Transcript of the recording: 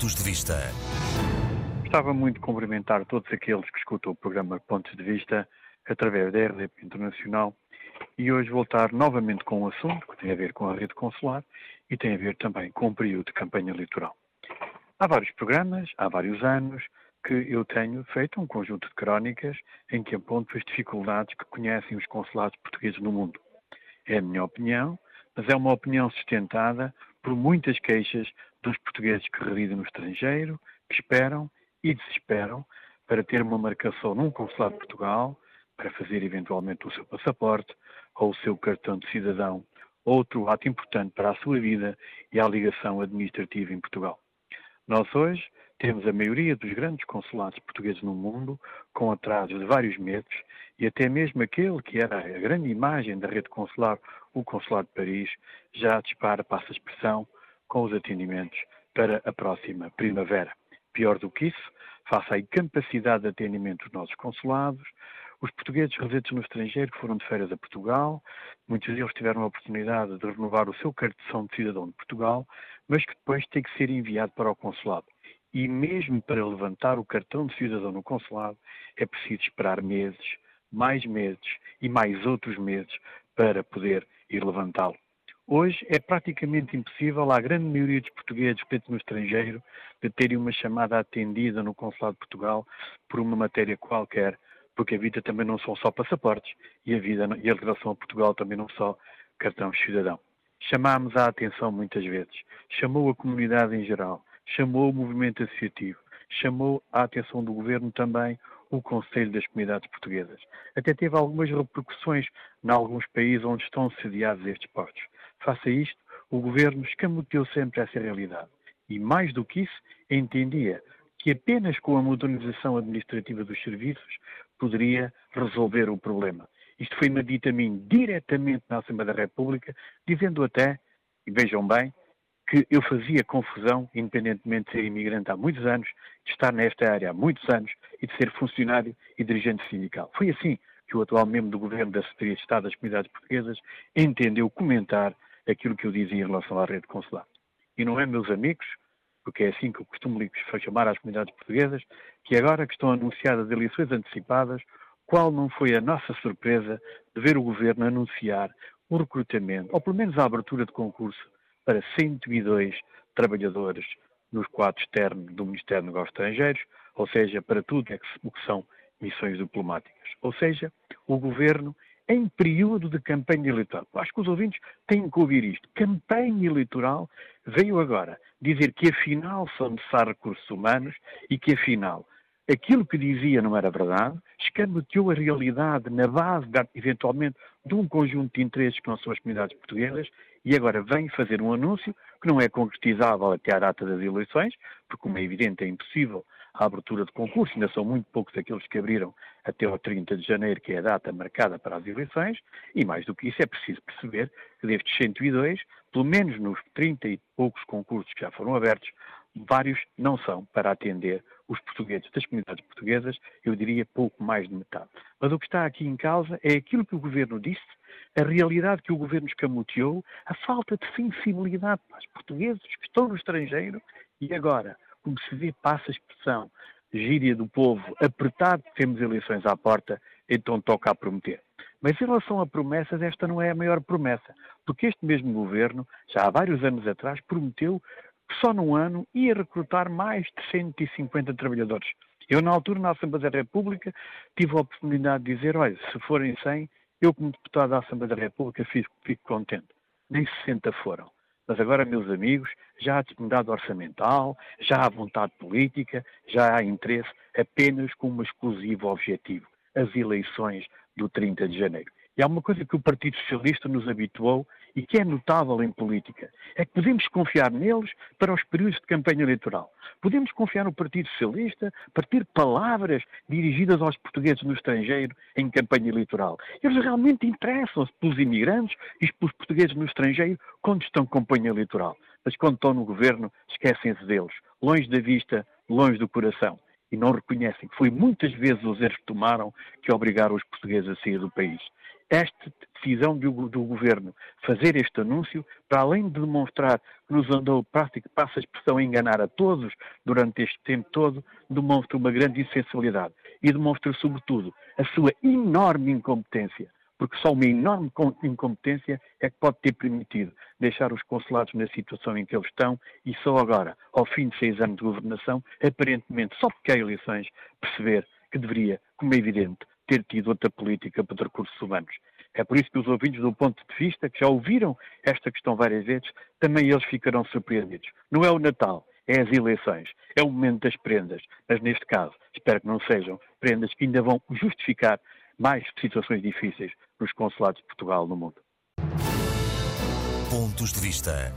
Pontos de Vista. Gostava muito de cumprimentar todos aqueles que escutam o programa Pontos de Vista através da RDP Internacional e hoje voltar novamente com um assunto que tem a ver com a rede consular e tem a ver também com o período de campanha eleitoral. Há vários programas, há vários anos, que eu tenho feito um conjunto de crónicas em que aponto as dificuldades que conhecem os consulados portugueses no mundo. É a minha opinião, mas é uma opinião sustentada por muitas queixas dos portugueses que residem no estrangeiro, que esperam e desesperam para ter uma marcação num consulado de Portugal, para fazer eventualmente o seu passaporte ou o seu cartão de cidadão, outro ato importante para a sua vida e a ligação administrativa em Portugal. Nós hoje temos a maioria dos grandes consulados portugueses no mundo com atrasos de vários meses e até mesmo aquele que era a grande imagem da rede consular, o Consulado de Paris, já dispara, passa a expressão, com os atendimentos para a próxima primavera. Pior do que isso, face à incapacidade de atendimento dos nossos consulados, os portugueses residentes no estrangeiro que foram de férias a Portugal, muitos deles tiveram a oportunidade de renovar o seu cartão de cidadão de Portugal, mas que depois tem que ser enviado para o consulado. E mesmo para levantar o cartão de cidadão no consulado, é preciso esperar meses, mais meses e mais outros meses para poder ir levantá-lo. Hoje é praticamente impossível à grande maioria dos portugueses que no estrangeiro de terem uma chamada atendida no Consulado de Portugal por uma matéria qualquer, porque a vida também não são só passaportes e a vida e a relação a Portugal também não só cartão cidadão. Chamámos a atenção muitas vezes, chamou a comunidade em geral, chamou o movimento associativo, chamou a atenção do governo também o Conselho das Comunidades Portuguesas. Até teve algumas repercussões em alguns países onde estão sediados estes postos. Face a isto, o governo escamoteou sempre essa realidade. E mais do que isso, entendia que apenas com a modernização administrativa dos serviços poderia resolver o problema. Isto foi-me dito a mim diretamente na Assembleia da República, dizendo até, e vejam bem, que eu fazia confusão, independentemente de ser imigrante há muitos anos, de estar nesta área há muitos anos e de ser funcionário e dirigente sindical. Foi assim que o atual membro do Governo da Secretaria de Estado das Comunidades Portuguesas entendeu comentar aquilo que eu dizia em relação à rede consular. E não é, meus amigos, porque é assim que eu costumo chamar às comunidades portuguesas, que agora que estão anunciadas eleições antecipadas, qual não foi a nossa surpresa de ver o Governo anunciar o recrutamento, ou pelo menos a abertura de concurso, para 102 trabalhadores nos quadros externos do Ministério dos Negócios Estrangeiros, ou seja, para tudo o que são missões diplomáticas. Ou seja, o Governo em período de campanha eleitoral. Acho que os ouvintes têm que ouvir isto. Campanha eleitoral veio agora dizer que afinal são necessários recursos humanos e que afinal aquilo que dizia não era verdade, escamoteou a realidade na base, eventualmente, de um conjunto de interesses que não são as comunidades portuguesas e agora vem fazer um anúncio que não é concretizável até à data das eleições, porque, como é evidente, é impossível a abertura de concurso, ainda são muito poucos aqueles que abriram até ao 30 de janeiro, que é a data marcada para as eleições, e mais do que isso é preciso perceber que destes 102, pelo menos nos 30 e poucos concursos que já foram abertos, vários não são para atender os portugueses das comunidades portuguesas, eu diria pouco mais de metade. Mas o que está aqui em causa é aquilo que o governo disse, a realidade que o governo escamoteou, a falta de sensibilidade para os portugueses que estão no estrangeiro e agora como se vê, passa a expressão, gíria do povo, apertado, temos eleições à porta, então toca a prometer. Mas em relação a promessas, esta não é a maior promessa, porque este mesmo governo, já há vários anos atrás, prometeu que só num ano ia recrutar mais de 150 trabalhadores. Eu, na altura, na Assembleia da República, tive a oportunidade de dizer, olha, se forem 100, eu como deputado da Assembleia da República fico, fico contente. Nem 60 foram. Mas agora, meus amigos, já há disponibilidade orçamental, já há vontade política, já há interesse apenas com um exclusivo objetivo, as eleições do 30 de janeiro. E há uma coisa que o Partido Socialista nos habituou e que é notável em política, é que podemos confiar neles para os períodos de campanha eleitoral. Podemos confiar no Partido Socialista para ter palavras dirigidas aos portugueses no estrangeiro em campanha eleitoral. Eles realmente interessam-se pelos imigrantes e pelos portugueses no estrangeiro quando estão em campanha eleitoral. Mas quando estão no governo, esquecem-se deles, longe da vista, longe do coração e não reconhecem que foi muitas vezes os erros que tomaram que obrigaram os portugueses a sair do país. esta decisão do, do, governo fazer este anúncio, para além de demonstrar que nos andou, prática, passa a expressão, a enganar a todos durante este tempo todo, demonstra uma grande insensibilidade e demonstra, sobretudo, a sua enorme incompetência porque só uma enorme incompetência é que pode ter permitido deixar os consulados na situação em que eles estão e só agora, ao fim de seis anos de governação, aparentemente, só porque há eleições, perceber que deveria, como é evidente, ter tido outra política para recursos humanos. É por isso que os ouvintes do ponto de vista, que já ouviram esta questão várias vezes, também eles ficarão surpreendidos. Não é o Natal, é as eleições, é o momento das prendas, mas neste caso, espero que não sejam prendas que ainda vão justificar mais situações difíceis nos consulados de Portugal no mundo. Pontos de vista.